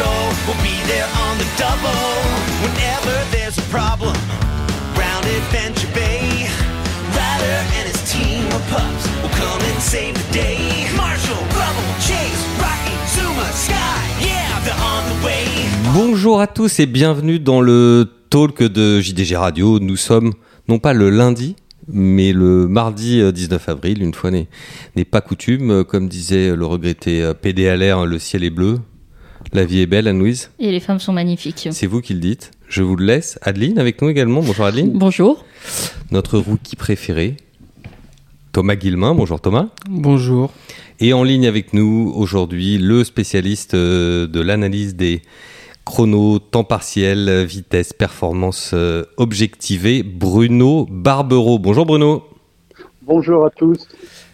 Patrol will be there on the double whenever there's a problem. Round Adventure Bay, Ryder and his team of pups will come and save the day. Marshall, Rubble, Chase, Rocky, Zuma, Sky, yeah, they're on the way. Bonjour à tous et bienvenue dans le talk de JDG Radio. Nous sommes non pas le lundi, mais le mardi euh, 19 avril, une fois n'est pas coutume. Euh, Comme disait le regretté euh, PD à l'air, le ciel est bleu, la vie est belle, Anne-Louise. Et les femmes sont magnifiques. C'est vous qui le dites. Je vous le laisse. Adeline avec nous également. Bonjour Adeline. Bonjour. Notre rookie préféré, Thomas Guillemin. Bonjour Thomas. Bonjour. Et en ligne avec nous aujourd'hui, le spécialiste euh, de l'analyse des chronos, temps partiel, vitesse, performance euh, objectivée, Bruno Barbero. Bonjour Bruno. Bonjour à tous.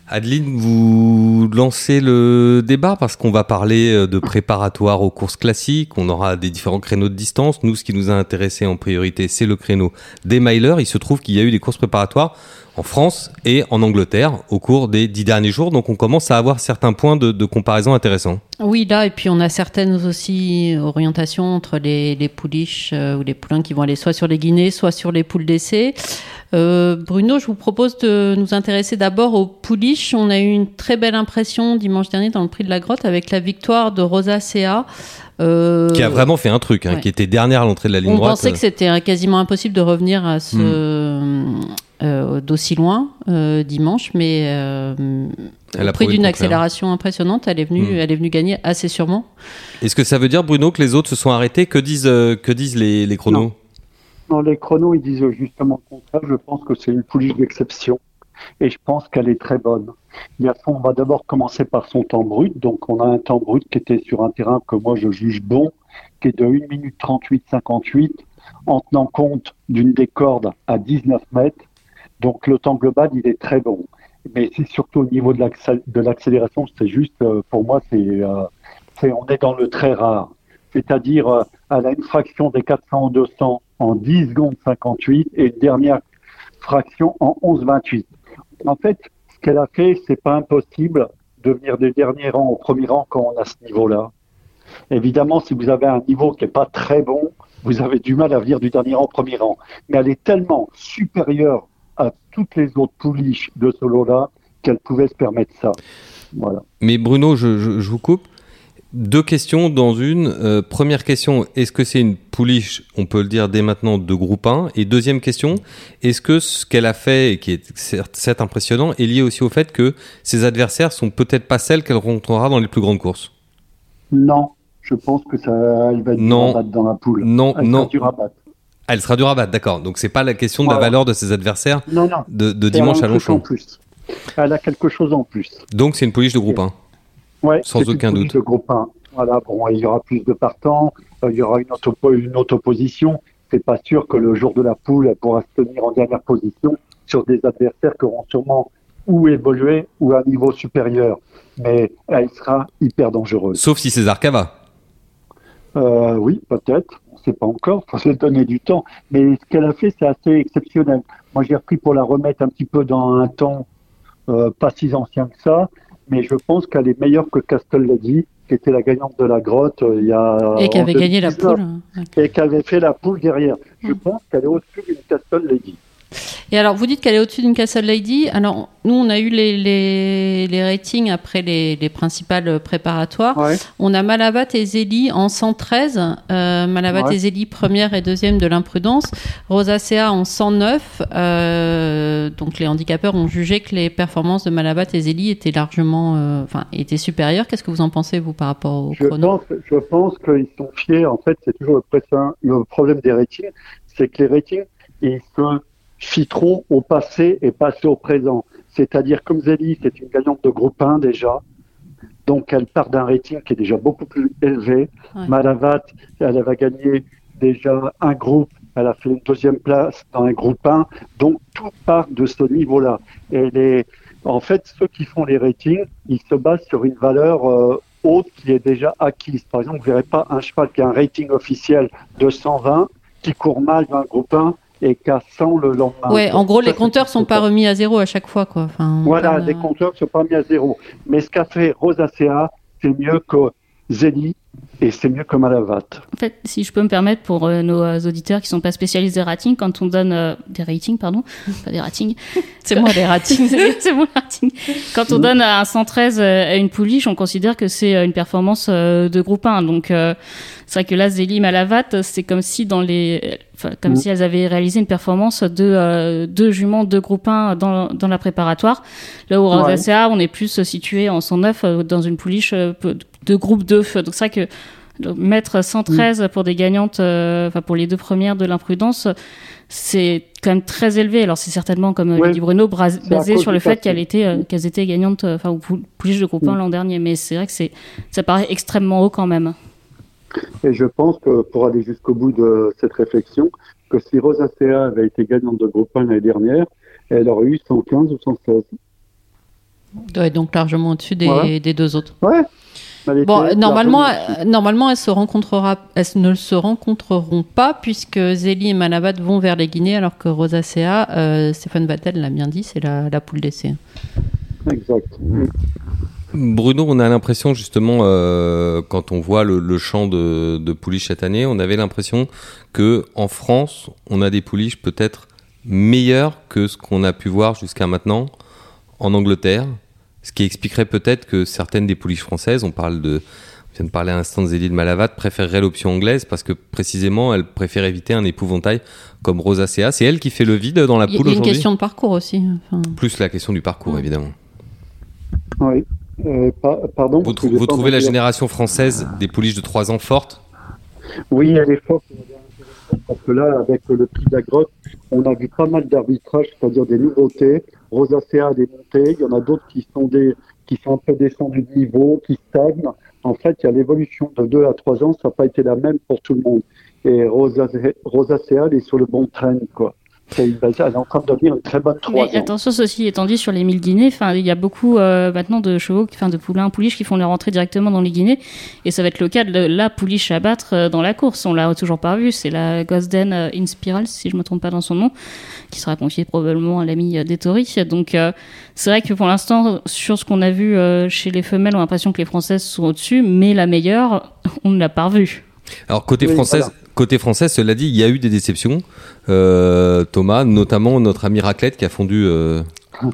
Adeline, vous lancez le débat parce qu'on va parler euh, de préparatoire aux courses classiques. On aura des différents créneaux de distance. Nous, ce qui nous a intéressé en priorité, c'est le créneau des milers. Il se trouve qu'il y a eu des courses préparatoires en France et en Angleterre au cours des dix derniers jours. Donc, on commence à avoir certains points de, de comparaison intéressants. Oui, là, et puis on a certaines aussi orientations entre les, les pouliches euh, ou les poulains qui vont aller soit sur les guinées, soit sur les poules d'essai. Euh, Bruno, je vous propose de nous intéresser d'abord aux pouliches. On a eu une très belle impression dimanche dernier dans le prix de la grotte avec la victoire de Rosa Sea. Euh, Qui a vraiment fait un truc, hein, ouais. qui était dernière à l'entrée de la ligne on droite. pensait que c'était euh, quasiment impossible de revenir à ce euh, d'aussi loin euh, dimanche, mais euh, Elle a au prix d'une accélération impressionnante, elle est venue, Mm. elle est venue gagner assez sûrement. Est-ce que ça veut dire, Bruno, que les autres se sont arrêtés? Que disent, euh, que disent les, les chronos? Non. Les chronos, ils disent justement le contraire. Je pense que c'est une pouliche d'exception et je pense qu'elle est très bonne. Il y a son, on va d'abord commencer par son temps brut. Donc, on a un temps brut qui était sur un terrain que moi je juge bon, qui est de 1 minute 38 58, en tenant compte d'une des cordes à 19 mètres. Donc, le temps global, il est très bon. Mais c'est surtout au niveau de l'accé- de l'accélération, c'est juste, euh, pour moi, euh, c'est, on est dans le très rare. C'est-à-dire, euh, elle a une fraction des 400 au 200 en 10 secondes 58 et une dernière fraction en 11 28. En fait, ce qu'elle a fait, c'est pas impossible de venir des derniers rangs au premier rang quand on a ce niveau-là. Évidemment, si vous avez un niveau qui est pas très bon, vous avez du mal à venir du dernier rang au premier rang. Mais elle est tellement supérieure toutes les autres pouliches de ce lot-là qu'elle pouvait se permettre ça. Voilà. Mais Bruno, je, je- je vous coupe. Deux questions dans une. Euh, première question, est-ce que c'est une pouliche, on peut le dire dès maintenant, de groupe 1 Et deuxième question, est-ce que ce qu'elle a fait, et qui est certes, certes impressionnant, est lié aussi au fait que ses adversaires sont peut-être pas celles qu'elle rencontrera dans les plus grandes courses? Non, je pense que ça, elle va être Non. dans la poule. Non, Elle non. Battre. Elle sera dure à battre, d'accord. Donc c'est pas la question de la Voilà. valeur de ses adversaires Non, non. de, dimanche à truc en Longchamp. plus. Elle a quelque chose en plus. Donc c'est une pouliche de groupe 1. Ouais, Sans une aucun doute. De groupe 1. Voilà, bon, il y aura plus de partants, euh, il y aura une, auto une auto-position. C'est pas sûr que le jour de la poule, elle pourra se tenir en dernière position sur des adversaires qui auront sûrement ou évolué ou à un niveau supérieur. Mais elle sera hyper dangereuse. Sauf si César Cava. Euh, oui, peut-être. Sait pas encore. Il faut se donner du temps. Mais ce qu'elle a fait, c'est assez exceptionnel. Moi, j'ai repris pour la remettre un petit peu dans un temps euh, pas si ancien que ça. Mais je pense qu'elle est meilleure que Castle Lady, qui était la gagnante de la grotte euh, il y a. Et qui avait gagné la 2019, poule. Et qui avait fait la poule derrière. Je Mm. pense qu'elle est au-dessus d'une Castle Lady. Et alors, vous dites qu'elle est au-dessus d'une Castle Lady. Alors, nous, on a eu les, les, les ratings après les, les principales préparatoires. Ouais. On a Malabat et Zélie en 113. Euh, Malabat Ouais. et Zélie première et deuxième de l'imprudence. Rosacea en 109. Euh, donc, les handicapeurs ont jugé que les performances de Malabat et Zélie étaient largement, euh, enfin, étaient supérieures. Qu'est-ce que vous en pensez, vous, par rapport au Je chrono? pense, je pense qu'ils sont fiers. En fait, c'est toujours le, problème des ratings, c'est que les ratings, ils fiteront au passé et passer au présent. C'est-à-dire, comme Zélie, c'est une gagnante de groupe 1 déjà. Donc, elle part d'un rating qui est déjà beaucoup plus élevé. Ouais. Malavat, elle avait gagné déjà un groupe. Elle a fait une deuxième place dans un groupe 1. Donc, tout part de ce niveau-là. Et les, en fait, ceux qui font les ratings, ils se basent sur une valeur euh, haute qui est déjà acquise. Par exemple, vous ne verrez pas un cheval qui a un rating officiel de 120 qui court mal dans un groupe 1 et qui a 100 le lendemain. Ouais, en gros, Ça, les compteurs sont pas remis à zéro à chaque fois, quoi. Enfin, Voilà, parle, les euh, compteurs ne sont pas mis à zéro. Mais ce qu'a fait Rosacea, c'est mieux que Zélie, et c'est mieux que Malavat. En fait, si je peux me permettre pour euh, nos euh, auditeurs qui sont pas spécialistes des ratings, quand on donne euh, des ratings, pardon, pas des ratings, C'est moi les ratings. c'est bon le rating. Quand on donne un 113 à une pouliche, on considère que c'est une performance euh, de groupe 1. Donc euh, c'est vrai que là, Zélie Malavat, c'est comme si dans les, comme Mm. si elles avaient réalisé une performance de euh, deux juments de groupe 1 dans, dans la préparatoire. Là où Ouais. Rosacea, on est plus situé en 109 euh, dans une pouliche euh, de groupe 2. Donc c'est vrai que donc, mettre 113 pour des gagnantes, euh, enfin pour les deux premières de l'imprudence, c'est quand même très élevé. Alors c'est certainement, comme euh, Oui. dit Bruno, basé sur le fait qu'elles étaient, euh, qu'elles étaient gagnantes, euh, enfin ou pou- pouliches de groupe 1 Mm. l'an dernier. Mais c'est vrai que c'est, ça paraît extrêmement haut quand même. Et je pense que pour aller jusqu'au bout de cette réflexion, que si Rosacea avait été gagnante de groupe 1 l'année dernière, elle aurait eu 115 ou 116. Ouais, donc largement au-dessus des, des deux autres. Ouais. Bon, était normalement, euh, normalement, elles se rencontrera, elles ne se rencontreront pas puisque Zélie et Malabat vont vers les Guinées, alors que Rosacea, euh, Stéphane Vattel l'a bien dit, c'est la, la poule d'essai. Exact. Bruno, on a l'impression justement, euh, quand on voit le, le champ de, de pouliches cette année, on avait l'impression que en France, on a des pouliches peut-être meilleures que ce qu'on a pu voir jusqu'à maintenant en Angleterre, ce qui expliquerait peut-être que certaines des pouliches françaises, on parle de, on vient de parler à l'instant de Zélie de Malavat, préféreraient l'option anglaise parce que précisément, elle préfère éviter un épouvantail comme Rosacea. C'est elle qui fait le vide dans la Il y a poule une aujourd'hui? question de parcours aussi. Enfin, Plus la question du parcours, Ouais. évidemment. Oui. Euh, pa- pardon Vous, trou- trouvez la génération française des pouliches de 3 ans forte? Oui, elle est forte. Parce que là, avec le prix de la grotte, on a vu pas mal d'arbitrages, c'est-à-dire des nouveautés. Rosacea a des montées, il y en a d'autres qui sont des qui sont un peu descendus de niveau, qui stagnent. En fait, il y a l'évolution de 2 à 3 ans, ça n'a pas été la même pour tout le monde. Et Rosacea, Rosacea elle est sur le bon train, quoi. C'est une base- elle est en train de devenir une très bonne 3 Mais ans. attention, ceci étant dit, sur les 1000 Guinées, enfin, il y a beaucoup euh, maintenant de chevaux, enfin de poulains pouliches qui font leur entrée directement dans les Guinées, et ça va être le cas de la pouliche à battre euh, dans la course. On l'a toujours pas vu, c'est la Gosden euh, Inspiral, si je me trompe pas dans son nom, qui sera confiée probablement à l'ami euh, d'Ettori. Donc euh, c'est vrai que pour l'instant, sur ce qu'on a vu euh, chez les femelles, on a l'impression que les françaises sont au-dessus, mais la meilleure, on ne l'a pas revue. Alors côté Oui, française, voilà. Côté français, cela dit, il y a eu des déceptions. Euh, Thomas, notamment notre ami raclette qui a fondu euh,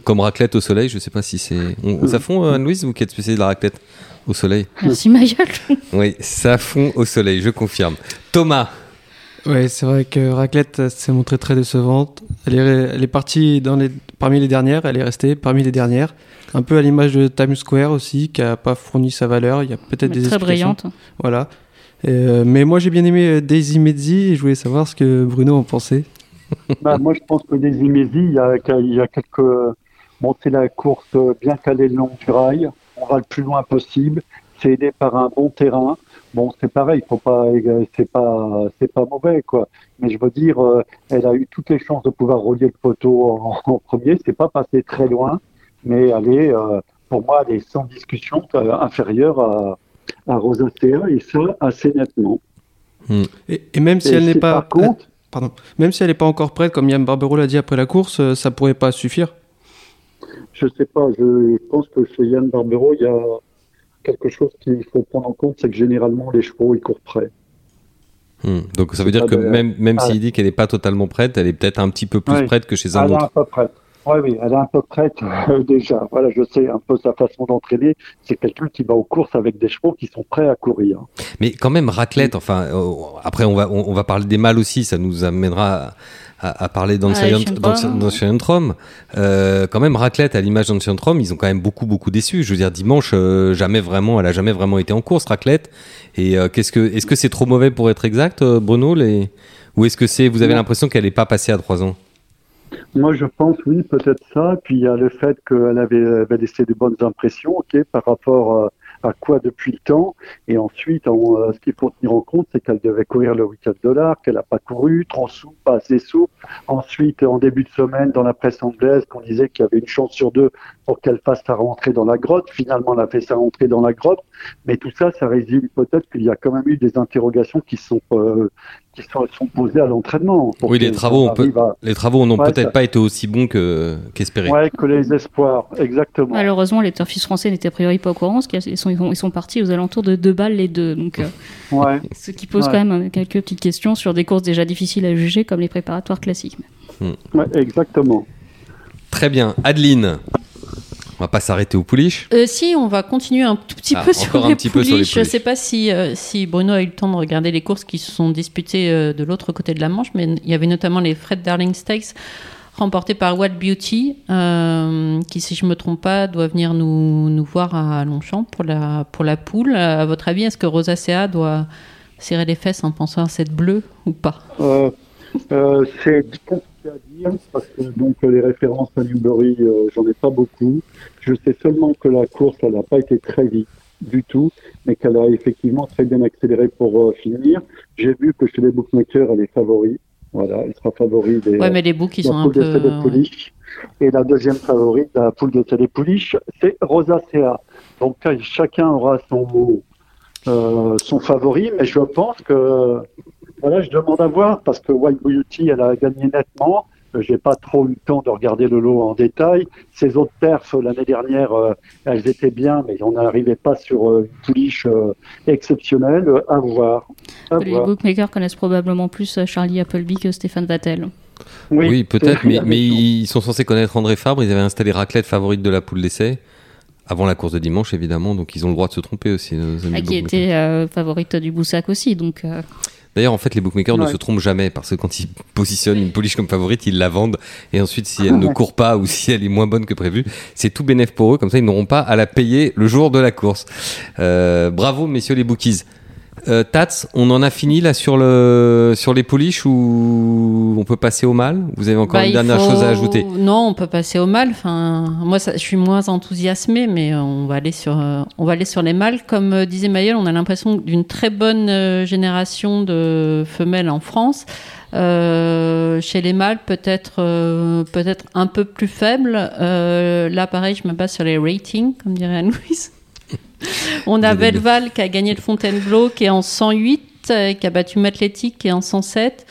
comme raclette au soleil. Je sais pas si c'est on- ça fond euh, Anne-Louise vous qui êtes spécialiste de la raclette au soleil. Merci ma gueule. Oui, ça fond au soleil, je confirme. Thomas, Ouais, c'est vrai que Raclette s'est montrée très décevante. Elle est, elle est partie dans les, parmi les dernières, elle est restée parmi les dernières. Un peu à l'image de Times Square aussi, qui a pas fourni sa valeur. Il y a peut-être des Très brillante. Voilà. Euh, mais moi j'ai bien aimé euh, Daisy Mezzi et je voulais savoir ce que Bruno en pensait. Bah, moi, je pense que des Imési, il y a, quelques. Bon, c'est la course bien calée le long du rail. On va le plus loin possible. C'est aidé par un bon terrain. Bon, c'est pareil, pas, c'est pas, c'est pas mauvais, quoi. Mais je veux dire, euh, elle a eu toutes les chances de pouvoir relier le poteau en, en premier. C'est pas passé très loin, mais elle est, euh, pour moi, elle est sans discussion euh, inférieure à, à Rosacea et ça assez nettement. Et, et même si Et elle n'est pas, par contre, pardon, même si elle n'est pas encore prête, comme Yann Barbero l'a dit après la course, euh, ça pourrait pas suffire. Je sais pas, je pense que chez Yann Barbero, il y a quelque chose qu'il faut prendre en compte, c'est que généralement les chevaux ils courent près. Hmm. donc ça veut dire pas que de- même même Ah. s'il dit qu'elle n'est pas totalement prête, elle est peut-être un petit peu plus Ouais. prête que chez un est autre. un peu prête. Oui, oui, elle est un peu prête euh, déjà. Voilà, je sais un peu sa façon d'entraîner. C'est quelqu'un qui va aux courses avec des chevaux qui sont prêts à courir. Mais quand même, raclette, enfin, euh, après, on va, on, on va parler des mâles aussi, ça nous amènera à, à parler d'Ancient Ah, Rome. Euh, quand même, raclette, à l'image d'Ancient Rome, ils ont quand même beaucoup, beaucoup déçu. Je veux dire, dimanche, euh, jamais vraiment, elle a jamais vraiment été en course, raclette. Et euh, qu'est-ce que, est-ce que c'est trop mauvais pour être exact, euh, Bruno, les... ou est-ce que c'est, vous avez l'impression qu'elle n'est pas passée à 3 ans? Moi, je pense, oui, peut-être ça. Puis il y a le fait qu'elle avait, laissé de bonnes impressions, ok, par rapport euh, à quoi depuis le temps. Et ensuite, on, euh, ce qu'il faut tenir en compte, c'est qu'elle devait courir le week-end de qu'elle n'a pas couru, trop souple, pas assez souple. Ensuite, en début de semaine, dans la presse anglaise, qu'on disait qu'il y avait une chance sur deux pour qu'elle fasse sa rentrée dans la grotte. Finalement, elle a fait sa rentrée dans la grotte. Mais tout ça, ça résume peut-être qu'il y a quand même eu des interrogations qui sont euh, qui sont, sont posés à l'entraînement. pour Oui, les travaux, on peut- à- Les travaux n'ont Ouais, peut-être ça- pas été aussi bons que qu'espéré. Ouais, que les espoirs, exactement. Malheureusement, les turfistes français n'étaient a priori pas au courant, parce qu'ils sont, ils sont, ils sont partis aux alentours de deux balles les deux. Donc, euh, Ouais. ce qui pose Ouais. quand même quelques petites questions sur des courses déjà difficiles à juger, comme les préparatoires classiques. ouais, exactement. Très bien. Adeline, on va pas s'arrêter au pouliche. Euh, si, on va continuer un tout petit Ah, peu sur un les petit peu sur les pouliches. Je ne pouliches. sais pas si, euh, si Bruno a eu le temps de regarder les courses qui se sont disputées euh, de l'autre côté de la Manche, mais il y avait notamment les Fred Darling Stakes remportés par Wild Beauty, euh, qui, si je me trompe pas, doit venir nous, nous voir à Longchamp pour la, pour la poule. À votre avis, est-ce que Rosacea doit serrer les fesses en pensant à cette bleue ou pas? Euh, euh, c'est compliqué à dire parce que donc les références à Newbury, euh, j'en ai pas beaucoup. Je sais seulement que la course, elle n'a pas été très vite du tout, mais qu'elle a effectivement très bien accéléré pour euh, finir. J'ai vu que chez les bookmakers, elle est favori. Voilà, elle sera favori des, Ouais, mais les boucs, ils la sont un poule peu. de ouais. Et la deuxième favorite, la poule de CD Pouliche, c'est Rosacea. Donc euh, chacun aura son, euh, son favori, mais je pense que voilà, je demande à voir parce que White Beauty, elle a gagné nettement. Euh, J'ai pas trop eu le temps de regarder le lot en détail. Ces autres perfs l'année dernière, euh, elles étaient bien, mais on n'arrivait pas sur euh, une pouliche euh, exceptionnelle. Euh, À voir. À Les voir. bookmakers connaissent probablement plus euh, Charlie Appleby que Stéphane Vattel. Oui, peut-être, mais, mais ils sont censés connaître André Fabre. Ils avaient installé Raclette favorite de la poule d'essai. Avant la course de dimanche, évidemment, donc ils ont le droit de se tromper aussi. nos amis Ah, qui était euh, favorite du Boussac aussi. Donc, euh, D'ailleurs, en fait, les bookmakers ne se trompent jamais parce que quand ils positionnent une pouliche comme favorite, ils la vendent et ensuite, si elle ne court pas ou si elle est moins bonne que prévu, c'est tout bénéf pour eux. Comme ça, ils n'auront pas à la payer le jour de la course. Euh, bravo, messieurs les bookies. Euh, Tats, on en a fini là sur le sur les pouliches ou on peut passer au mal? Vous avez encore Bah, une dernière faut- chose à ajouter? Non, on peut passer au mal. Enfin, moi, ça, je suis moins enthousiasmée, mais euh, on va aller sur, euh, on va aller sur les mâles. Comme euh, disait Maëlle, on a l'impression d'une très bonne génération de femelles en France. Chez les mâles, peut-être, peut-être un peu plus faible. Là, pareil, je me base sur les ratings, comme dirait Anne-Louise. On a Velval qui a gagné le Fontainebleau, qui est en 108, euh, qui a battu Matletic, qui est en 107.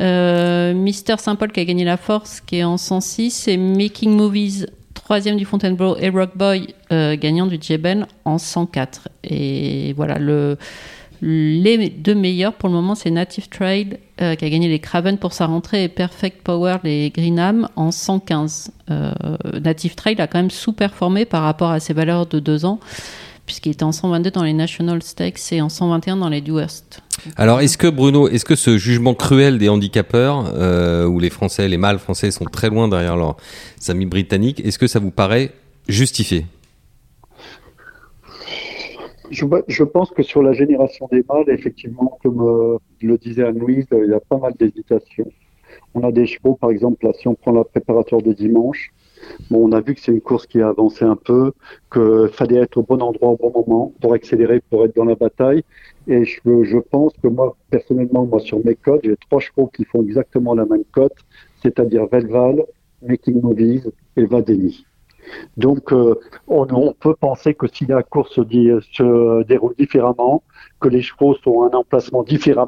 Euh, Mister Saint-Paul qui a gagné la Force, qui est en 106. Et Making Movies, troisième du Fontainebleau, et Rock Boy, euh, gagnant du Jeben, en 104. Et voilà, le, les deux meilleurs pour le moment, c'est Native Trail euh, qui a gagné les Craven pour sa rentrée et Perfect Power, les Greenham, en 115. Euh, Native Trail a quand même sous-performé par rapport à ses valeurs de deux ans, puisqu'il était en 122 dans les National Stakes et en 121 dans les Dewhurst. Alors, est-ce que Bruno, est-ce que ce jugement cruel des handicapeurs, euh, où les Français, les mâles français sont très loin derrière leurs amis britanniques, est-ce que ça vous paraît justifié? Je, je pense que sur la génération des mâles, effectivement, comme euh, le disait Anne-Louise, il y a pas mal d'hésitations. On a des chevaux, par exemple, là, si on prend la préparatoire de dimanche, bon, on a vu que c'est une course qui a avancé un peu, qu'il fallait être au bon endroit au bon moment pour accélérer, pour être dans la bataille. Et je, je pense que moi, personnellement, moi, sur mes cotes, j'ai trois chevaux qui font exactement la même cote, c'est-à-dire Velval, Making Movies et Vadeni. Donc, euh, on, peut penser que si la course se, déroule différemment, que les chevaux sont à un emplacement différent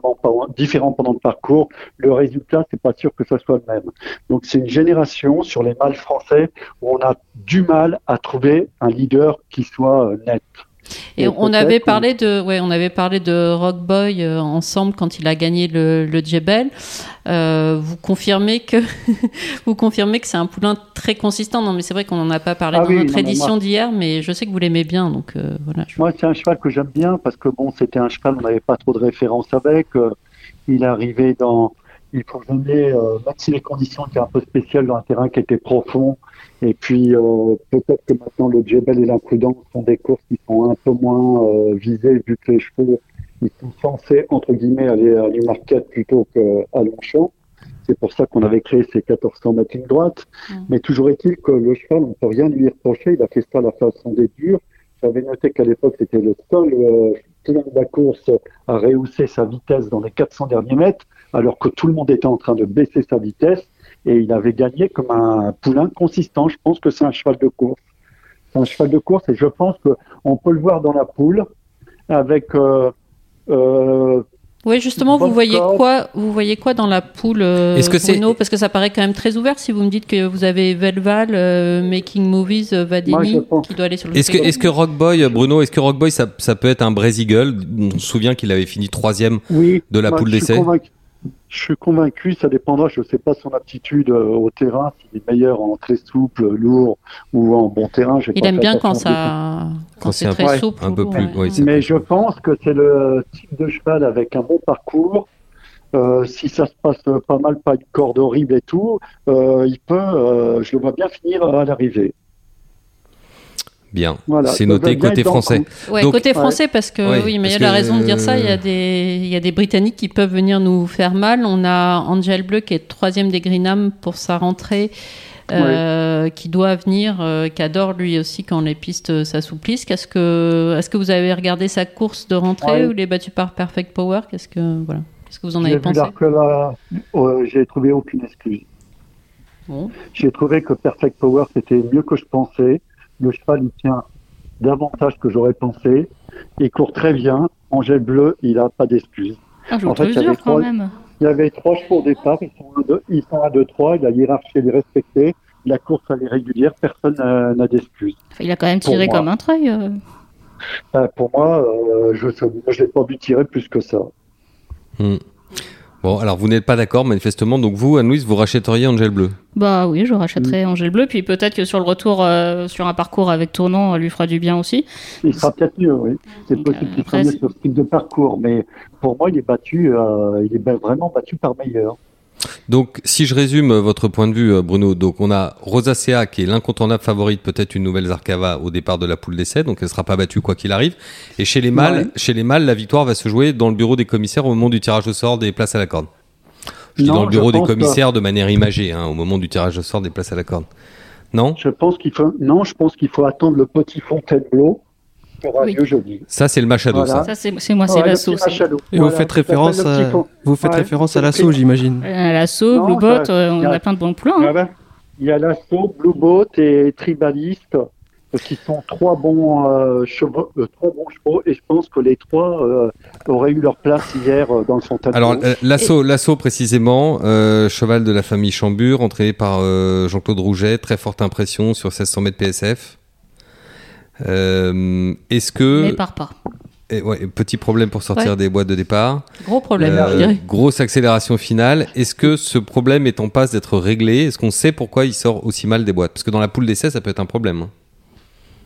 pendant le parcours, le résultat, c'est pas sûr que ce soit le même. Donc, c'est une génération sur les mâles français où on a du mal à trouver un leader qui soit net. Et on avait parlé de, ouais, on avait parlé de Rock Boy euh, ensemble quand il a gagné le, le Jebel. Euh, vous confirmez que, vous confirmez que c'est un poulain très consistant. Non, mais c'est vrai qu'on n'en a pas parlé ah dans oui, notre non, édition d'hier, mais je sais que vous l'aimez bien, donc euh, voilà. Je... Moi, c'est un cheval que j'aime bien parce que bon, c'était un cheval, on n'avait pas trop de références avec. Il arrivé dans, il faut jamais, euh, même si les conditions étaient un peu spéciales dans un terrain qui était profond, et puis euh, peut-être que maintenant le Jebel et l'imprudence sont des courses qui sont un peu moins euh, visées vu que les chevaux ils sont censés entre guillemets aller à l'Umarket plutôt qu'à Longchamp. C'est pour ça qu'on avait créé ces 1400 mètres ligne droite. Mmh. Mais toujours est-il que le cheval, on ne peut rien lui reprocher. Il a fait ça à la façon des durs. J'avais noté qu'à l'époque, c'était le seul euh, de la course à rehausser sa vitesse dans les 400 derniers mètres, alors que tout le monde était en train de baisser sa vitesse et il avait gagné comme un poulain consistant. Je pense que c'est un cheval de course. C'est un cheval de course et je pense qu'on peut le voir dans la poule avec euh, euh, Oui, justement, vous voyez corde. quoi Vous voyez quoi dans la poule, euh, Est-ce que c'est- Bruno? Parce que ça paraît quand même très ouvert. Si vous me dites que vous avez Velval, euh, Making Movies, euh, Moi, Vadini, qui doit aller sur le Est-ce que, est-ce que Rockboy, Bruno, est-ce que Rockboy, ça, ça peut être un Brésil On se souvient qu'il avait fini troisième. Oui. De la poule je suis d'essai convaincu- Je suis convaincu, ça dépendra, je ne sais pas son aptitude euh, au terrain, s'il est meilleur en très souple, lourd ou en bon terrain. Il pas aime bien quand ça, quand Quand c'est très peu- souple. un peu plus- ouais. Mais je pense que c'est le type de cheval avec un bon parcours. Euh, si ça se passe pas mal, pas une corde horrible et tout, euh, il peut, euh, je le vois bien finir à l'arrivée. Bien. Voilà. c'est noté côté français. Ouais, Donc- côté Ouais. français, parce que Ouais, oui, mais il y a parce la raison de dire ça. Il y euh, a des, il y a des Britanniques qui peuvent venir nous faire mal. On a Angel Bleu qui est troisième des Greenham pour sa rentrée, euh, qui doit venir, euh, qui adore lui aussi quand les pistes euh, s'assouplissent. Qu'est-ce que, est-ce que vous avez regardé sa course de rentrée Ouais. ou il est battu par Perfect Power? Qu'est-ce que, voilà, qu'est-ce que vous en avez pensé? là que là, euh, j'ai trouvé aucune excuse. Bon. J'ai trouvé que Perfect Power c'était mieux que je pensais. Le cheval il tient davantage que j'aurais pensé. Il court très bien. Angèle Bleu, il a pas d'excuse. Ah, En fait, il y avait trois- même. Il y avait trois chevaux au départ, ils sont à deux, ils sont à deux, trois, la hiérarchie elle est respectée, la course elle est régulière, personne n'a n'a d'excuse. Enfin, il a quand même tiré comme un treuil. euh. Euh, pour moi, euh, je ne l'ai pas vu tirer plus que ça. Hmm. Bon, alors vous n'êtes pas d'accord manifestement, donc vous, Anne-Louise, vous rachèteriez Angel Bleu? Bah oui, je Mm. rachèterai Angèle Bleu. Puis peut-être que sur le retour euh, sur un parcours avec tournant, elle lui fera du bien aussi. Il sera peut-être mieux, oui. C'est possible euh, qu'il soit après, mieux c'est- sur ce type de parcours, mais pour moi, il est battu, euh, il est vraiment battu par meilleur. Donc, si je résume votre point de vue, euh, Bruno, donc on a Rosacea qui est l'incontournable favorite, peut-être une nouvelle Zarkava au départ de la poule d'essai, donc elle sera pas battue quoi qu'il arrive. Et chez les mâles, Ouais. chez les mâles, la victoire va se jouer dans le bureau des commissaires au moment du tirage au sort des places à la corde. Je dis dans le bureau des commissaires de manière imagée, hein, au moment du tirage au sort des places à la corde. Non? Je pense qu'il faut, non, je pense qu'il faut attendre le petit Fontainebleau Oui. Ça, c'est le Machado, Voilà. ça. Ça, c'est moi, c'est l'assaut. Et vous faites référence à, vous faites Ouais, référence à l'assaut, j'imagine. Euh, L'assaut, Blue Boat, ça- euh, on a- a plein de bons plans. Il y hein. avait- Il y a l'assaut, Blue Boat et Tribaliste, euh, qui sont trois bons, euh, chevaux, euh, trois bons chevaux, et je pense que les trois euh, auraient eu leur place hier euh, dans le Fontainebleau. Alors, euh, l'assaut, l'assaut précisément, euh, cheval de la famille Chambure, entraîné par euh, Jean-Claude Rouget, très forte impression sur 1600 mètres PSF. Euh, Est-ce Mais que part pas. eh, ouais, petit problème pour sortir Ouais. des boîtes de départ, Gros problème, Euh, je dirais. grosse accélération finale. Est-ce que ce problème est en passe d'être réglé? Est-ce qu'on sait pourquoi il sort aussi mal des boîtes? Parce que dans la poule d'essai, ça peut être un problème. hein.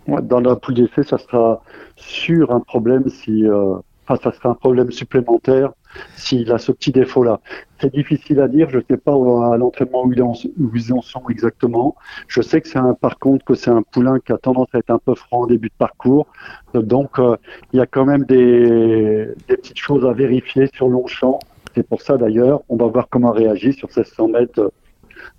Ouais, Dans la poule d'essai, ça sera sûr un problème si, euh, enfin, ça sera un problème supplémentaire s'il a ce petit défaut-là. C'est difficile à dire. Je ne sais pas à l'entraînement où, ils en sont exactement. Je sais que c'est un, par contre, que c'est un poulain qui a tendance à être un peu franc en début de parcours. Donc, euh, il y a quand même des, petites choses à vérifier sur Longchamp. C'est pour ça d'ailleurs, on va voir comment réagir sur 1600 mètres euh,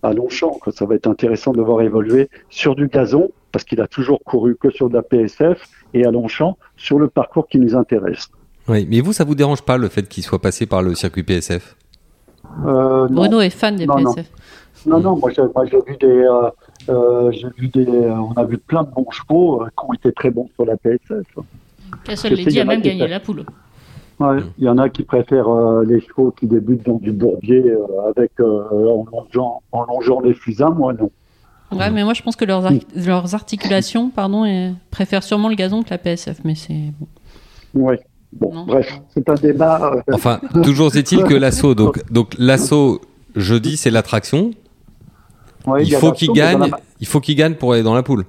à Longchamp. Ça va être intéressant de voir évoluer sur du gazon, parce qu'il a toujours couru que sur de la PSF, et à Longchamp, sur le parcours qui nous intéresse. Oui, mais vous, ça vous dérange pas le fait qu'il soit passé par le circuit PSF Euh, non, Bruno est fan des Non. PSF. non, non, moi j'ai moi, j'ai vu des, euh, euh, j'ai vu des, euh, on a vu plein de bons chevaux euh, qui ont été très bons sur la PSF. Sais, Lady y a même gagné la poule. Ouais, il y en a qui préfèrent euh, les chevaux qui débutent dans du bourbier euh, avec euh, en longeant, en longeant les fusains. Moi non. Ouais, mais moi je pense que leurs, ar- leurs articulations, pardon, et- préfèrent sûrement le gazon que la PSF, mais c'est bon. Ouais. Bon, Non. bref, c'est un débat. euh, Enfin, toujours est-il que l'assaut, donc, donc l'assaut jeudi, c'est l'attraction. ouais, Il faut qu'il gagne, la- il faut qu'il gagne pour aller dans la poule.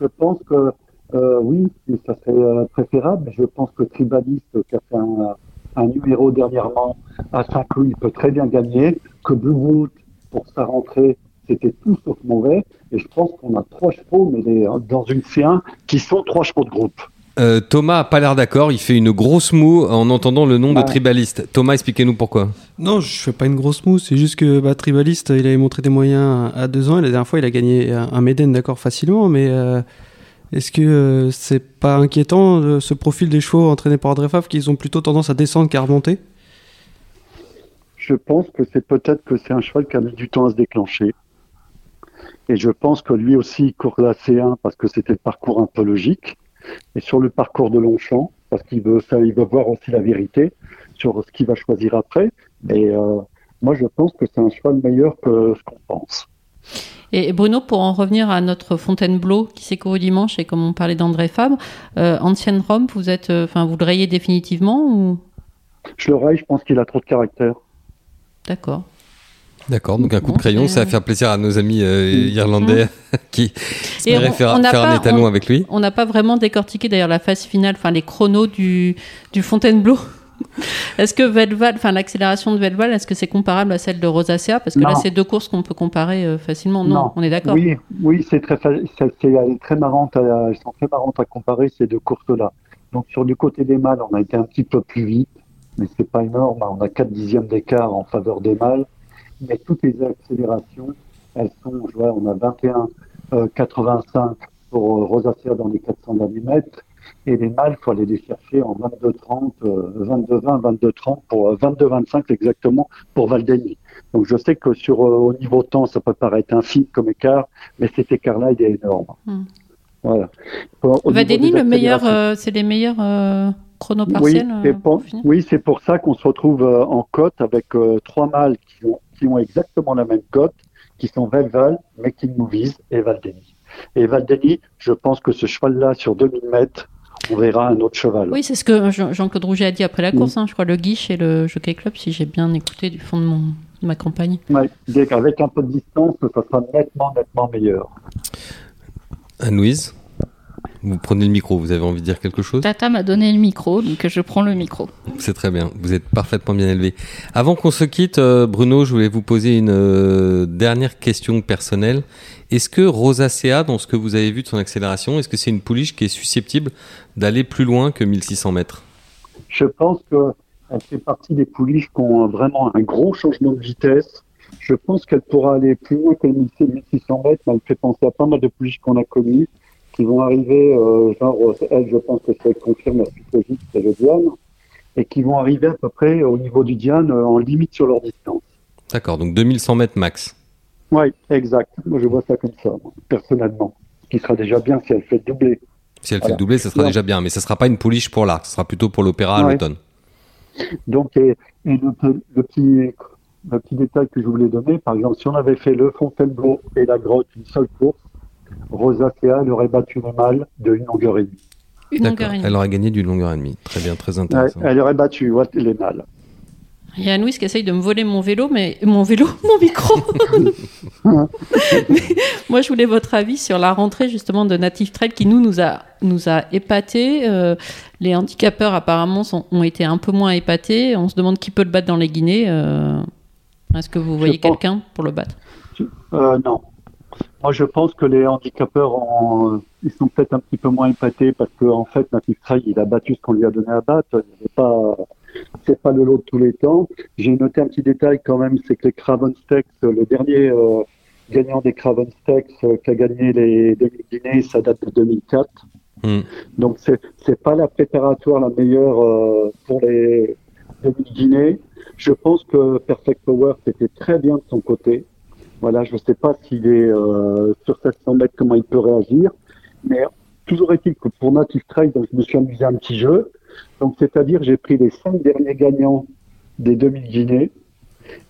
Je pense que euh, oui, ça serait euh, préférable, je pense que Tribaliste, qui a fait un, un numéro dernièrement à Saint-Cloud, il peut très bien gagner, que Blue Boot, pour sa rentrée, c'était tout sauf mauvais, et je pense qu'on a trois chevaux, mais les- dans une C1, qui sont trois chevaux de groupe. Euh, Thomas a pas l'air d'accord, il fait une grosse moue en entendant le nom de tribaliste. Thomas, expliquez-nous pourquoi. Non, je fais pas une grosse mousse, c'est juste que bah, Tribaliste, il avait montré des moyens à deux ans, et la dernière fois, il a gagné un, Méden, d'accord, facilement, mais euh, est-ce que euh, c'est pas inquiétant, euh, ce profil des chevaux entraînés par Drefaf, qu'ils ont plutôt tendance à descendre qu'à remonter? Je pense que c'est peut-être que c'est un cheval qui a mis du temps à se déclencher. Et je pense que lui aussi, il court la C1 parce que c'était le parcours un peu logique. Et sur le parcours de Longchamp, parce qu'il veut, ça, il veut voir aussi la vérité sur ce qu'il va choisir après. Et euh, moi, je pense que c'est un cheval meilleur que ce qu'on pense. Et Bruno, pour en revenir à notre Fontainebleau qui s'est couru dimanche et comme on parlait d'André Fabre, euh, ancienne Rome, vous êtes, euh, enfin, vous le rayez définitivement ou? Je le raille, je pense qu'il a trop de caractère. D'accord. D'accord, donc un coup Bon, de crayon, ça va faire plaisir à nos amis euh, irlandais qui Et espéraient on- faire, on un pas- étalon on- avec lui. On n'a pas vraiment décortiqué d'ailleurs la phase finale, enfin les chronos du, du Fontainebleau. Est-ce que Velval, enfin l'accélération de Velval, est-ce que c'est comparable à celle de Rosacea Parce que là, c'est deux courses qu'on peut comparer euh, facilement. Non, on est d'accord. Oui, oui, c'est très, c'est, très marrante, à- elles sont très marrantes à comparer ces deux courses-là. Donc sur du côté des mâles, on a été un petit peu plus vite, mais c'est pas énorme. hein. On a 4 dixièmes d'écart en faveur des mâles, mais toutes les accélérations, elles sont, je vois, on a 21, euh, 85 pour euh, Rosacea dans les 400 derniers mètres, et les mâles, faut aller les chercher en 22-30, euh, 22-20, 22-30 pour euh, 22-25 exactement pour Valdeni. Donc je sais que sur euh, au niveau temps, ça peut paraître infime comme écart, mais cet écart-là, il est énorme. Hmm. Voilà. Des le meilleur, euh, c'est les meilleurs euh, oui, c'est euh, pour, oui, c'est pour ça qu'on se retrouve euh, en cote avec euh, trois mâles qui ont, qui ont exactement la même cote, qui sont Velval, Making Movies et Valdeni. Et Valdeni, je pense que ce cheval-là, sur 2000 mètres, on verra un autre cheval. Oui, c'est ce que Jean- Jean-Claude Rouget a dit après la course. hein, je crois le Guiche et le Jockey Club, si j'ai bien écouté du fond de, mon, de ma campagne. Ouais, qu'avec un peu de distance, ça sera nettement, nettement meilleur. Anne-Louise, vous prenez le micro, vous avez envie de dire quelque chose Tata m'a donné le micro, donc je prends le micro. C'est très bien, vous êtes parfaitement bien élevé. Avant qu'on se quitte, euh, Bruno, je voulais vous poser une euh, dernière question personnelle. Est-ce que Rosacea, dans ce que vous avez vu de son accélération, est-ce que c'est une pouliche qui est susceptible d'aller plus loin que 1600 mètres? Je pense qu'elle fait partie des pouliches qui ont vraiment un gros changement de vitesse. Je pense qu'elle pourra aller plus loin que les 1600 mètres, mais elle fait penser à pas mal de pouliches qu'on a connues, qui vont arriver, euh, genre, elle, je pense que ça confirme la logique, c'est le Diane, et qui vont arriver à peu près au niveau du Diane, euh, en limite sur leur distance. D'accord, donc 2100 mètres max. Oui, exact. Moi, je vois ça comme ça, personnellement. Ce qui sera déjà bien si elle fait doubler. Si elle fait Voilà. doublé, ça sera Ouais. déjà bien, mais ça sera pas une pouliche pour l'arc, ce sera plutôt pour l'opéra à Ouais. l'automne. Donc, et, et le, pe- le petit, le petit détail que je voulais donner, par exemple, si on avait fait le Fontainebleau et la grotte une seule course, Rosacea, elle aurait battu le mâle de une longueur et demie. Une D'accord, longueur et demie. elle aurait gagné d'une longueur et demie. Très bien, très intéressant. elle aurait battu ouais, les mâles. Il y a Anne-Louise qui essaye de me voler mon vélo, mais mon vélo, mon micro. Mais moi, je voulais votre avis sur la rentrée justement de Native Trail qui nous nous a nous a épatés. Euh, les handicapeurs apparemment sont- ont été un peu moins épatés. On se demande qui peut le battre dans les Guinées. Euh, Est-ce que vous voyez quelqu'un pour le battre? Euh, non. Moi, je pense que les handicapeurs, ont- ils sont peut-être un petit peu moins épatés parce qu'en en fait, Native Trail, il a battu ce qu'on lui a donné à battre. Il n'est pas, c'est pas le lot de tous les temps. J'ai noté un petit détail quand même, c'est que les Craven Stakes, le dernier euh, gagnant des Craven Stakes euh, qui a gagné les 2000 Guinées, ça date de 2004. Hmm. Donc c'est c'est pas la préparatoire la meilleure euh, pour les 2000 Guinées. Je pense que Perfect Power c'était très bien de son côté. Voilà, je ne sais pas s'il est euh, sur 700 mètres comment il peut réagir, mais toujours est-il que pour Native Trail, donc, je me suis amusé à un petit jeu. Donc c'est-à-dire j'ai pris les cinq derniers gagnants des 2000 Guinées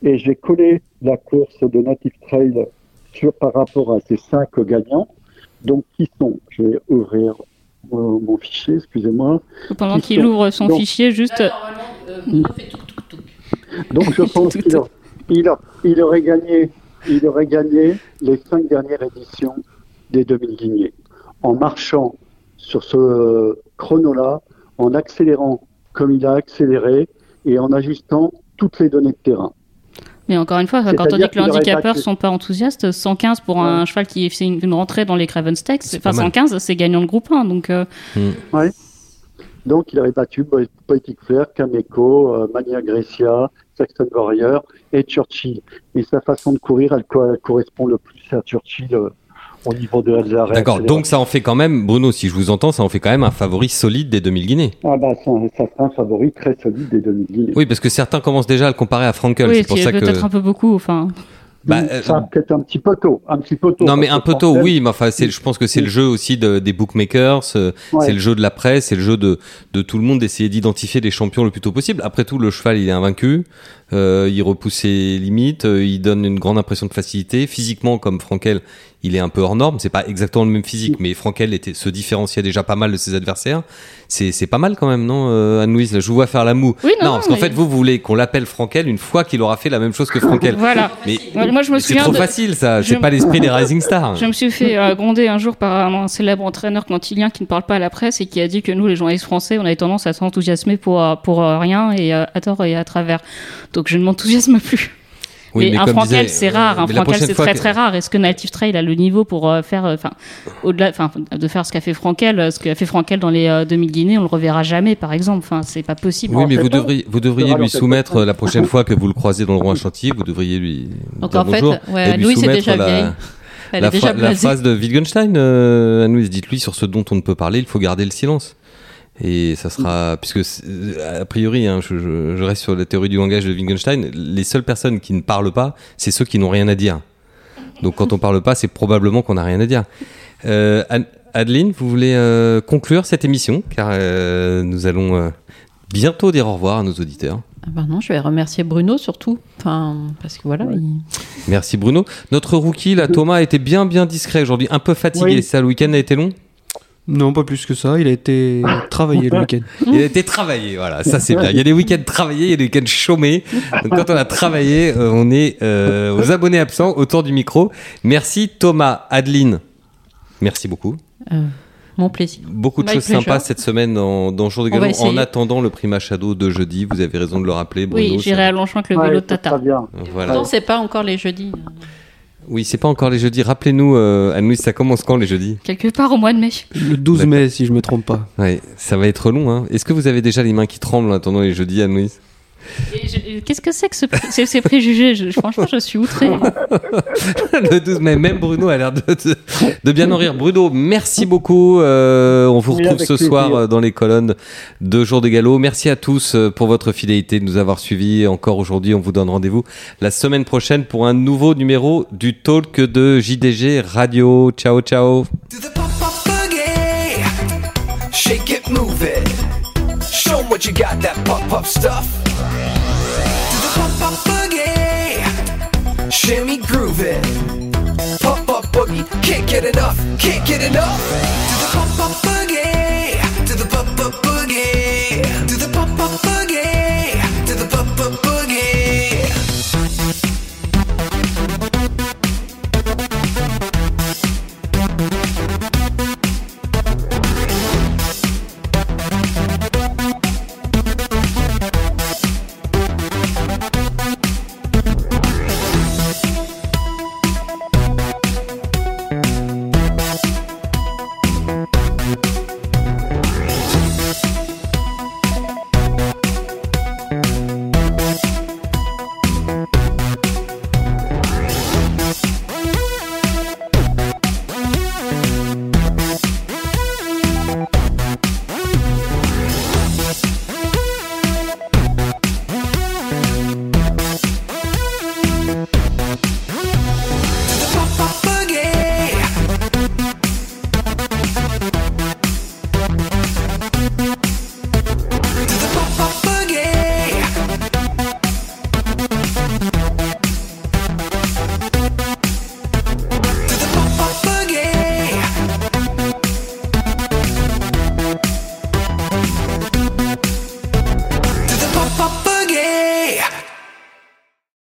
et j'ai collé la course de Native Trail sur par rapport à ces cinq gagnants. Donc qui sont, je vais ouvrir euh, mon fichier, excusez-moi. Pendant Qui qu'il sont- ouvre son donc- fichier, juste. Donc je pense Tout qu'il a- il, a- il aurait gagné, il aurait gagné les cinq dernières éditions des 2000 Guinées en marchant sur ce euh, chrono-là, en accélérant comme il a accéléré et en ajustant toutes les données de terrain. Mais encore une fois, quand on dit que les handicapeurs sont pas enthousiastes, 115 pour un cheval qui fait une, une rentrée dans les Craven Stakes, C'est enfin pas mal. 115, c'est gagnant de groupe 1. Donc, euh, Donc il aurait battu Poetic Flair, Kameko, euh, Mania Grecia, Saxon Warrior et Churchill. Et sa façon de courir, elle, co- elle correspond le plus à Churchill euh, au niveau de la D'accord, donc ça en fait quand même, Bruno, si je vous entends, ça en fait quand même un favori solide des 2000 Guinées. Ah bah ça, ça sera un favori très solide des 2000 Guinées. Oui, parce que certains commencent déjà à le comparer à Frankel, oui, c'est pour c'est ça que... peut-être un peu beaucoup. Enfin, Bah, euh, ça peut-être un petit peu tôt, un petit peu tôt. Non, mais un tôt, Frankel- oui, mais enfin, c'est, je pense que c'est le jeu aussi de- des bookmakers, euh, Ouais. c'est le jeu de la presse, c'est le jeu de, de tout le monde d'essayer d'identifier les champions le plus tôt possible. Après tout, le cheval, il est invaincu, euh, il repousse ses limites, euh, il donne une grande impression de facilité. Physiquement, comme Frankel, il est un peu hors norme. C'est pas exactement le même physique, mais Frankel était, se différenciait déjà pas mal de ses adversaires. C'est, c'est pas mal quand même, non, euh, Anne-Louise là, Je vous vois faire la moue. Oui, non, parce qu'en fait, vous, vous voulez qu'on l'appelle Frankel une fois qu'il aura fait la même chose que Frankel. Voilà. Mais, moi, je me c'est trop de- facile, ça. pas l'esprit des Rising Stars. Je me suis fait euh, gronder un jour par un, célèbre entraîneur quantilien qui ne parle pas à la presse et qui a dit que nous, les journalistes français, on avait tendance à s'enthousiasmer pour, euh, pour euh, rien et euh, à tort et à travers. Donc je ne m'enthousiasme plus. Oui, mais, un disait, c'est euh, rare. Un Frankel, prochaine c'est très que- très rare. Est-ce que Native Trail a le niveau pour euh, faire, euh, enfin, au-delà, enfin, de faire ce qu'a fait Frankel, euh, ce qu'a fait Frankel dans les euh, 2000 Guinées, on le reverra jamais, par exemple. Enfin, c'est pas possible. Oui, mais vous devriez, vous devriez lui soumettre euh, la prochaine fois que vous le croisez dans le roi Chantilly, vous devriez lui Donc dire en fait, ouais, et lui Louise est soumettre déjà la, vieille. Elle la, est déjà la phrase de Wittgenstein. Euh, Anne-Louise, dites-lui sur ce dont on ne peut parler, il faut garder le silence. Et ça sera, puisque a priori, hein, je, je- je reste sur la théorie du langage de Wittgenstein, les seules personnes qui ne parlent pas, c'est ceux qui n'ont rien à dire. Donc quand on parle pas, c'est probablement qu'on n'a rien à dire. Euh, Adeline, vous voulez euh, conclure cette émission, car euh, nous allons euh, bientôt dire au revoir à nos auditeurs. Ah bah non, je vais remercier Bruno surtout. Enfin, parce que voilà. il- Merci Bruno. Notre rookie, là, Thomas, a été bien bien discret aujourd'hui, un peu fatigué. Oui. Ça, le week-end a été long Non, pas plus que ça. Il a été travaillé le week-end. Il a été travaillé, voilà, ça c'est bien. Il y a des week-ends travaillés, il y a des week-ends chômés. Donc quand on a travaillé, euh, on est euh, aux abonnés absents autour du micro. Merci Thomas, Adeline. Merci beaucoup. euh, mon plaisir. Beaucoup de My choses pleasure. sympas cette semaine dans, dans Jour de On va Galop. essayer. En attendant le prix Machado de jeudi, vous avez raison de le rappeler. Bruno, Oui, j'irai à Longchamp avec le Ouais, vélo de Tata. Très bien. Voilà. Non, c'est pas encore les jeudis. Oui, c'est pas encore les jeudis. Rappelez-nous, euh, Anne-Louise, ça commence quand les jeudis? Quelque part au mois de mai. Le 12 mai, si je me trompe pas. Ouais, ça va être long. Hein. Est-ce que vous avez déjà les mains qui tremblent en attendant les jeudis, je- Qu'est-ce que c'est que ce pré- ces, ces préjugés Je- Franchement, je suis outrée. Le 12 mai, même Bruno a l'air de, de, de bien en rire. Bruno, merci beaucoup. Euh, on vous retrouve ce plaisir. soir euh, dans les colonnes de Jour de Galop. Merci à tous euh, pour votre fidélité de nous avoir suivis. Encore aujourd'hui, on vous donne rendez-vous la semaine prochaine pour un nouveau numéro du talk de JDG Radio. Ciao, ciao. Shake it, move it. Show what you got, that pop pop stuff. Do the pop pop boogie. Shimmy, groove it. Pop pop boogie, can't get enough, can't get enough.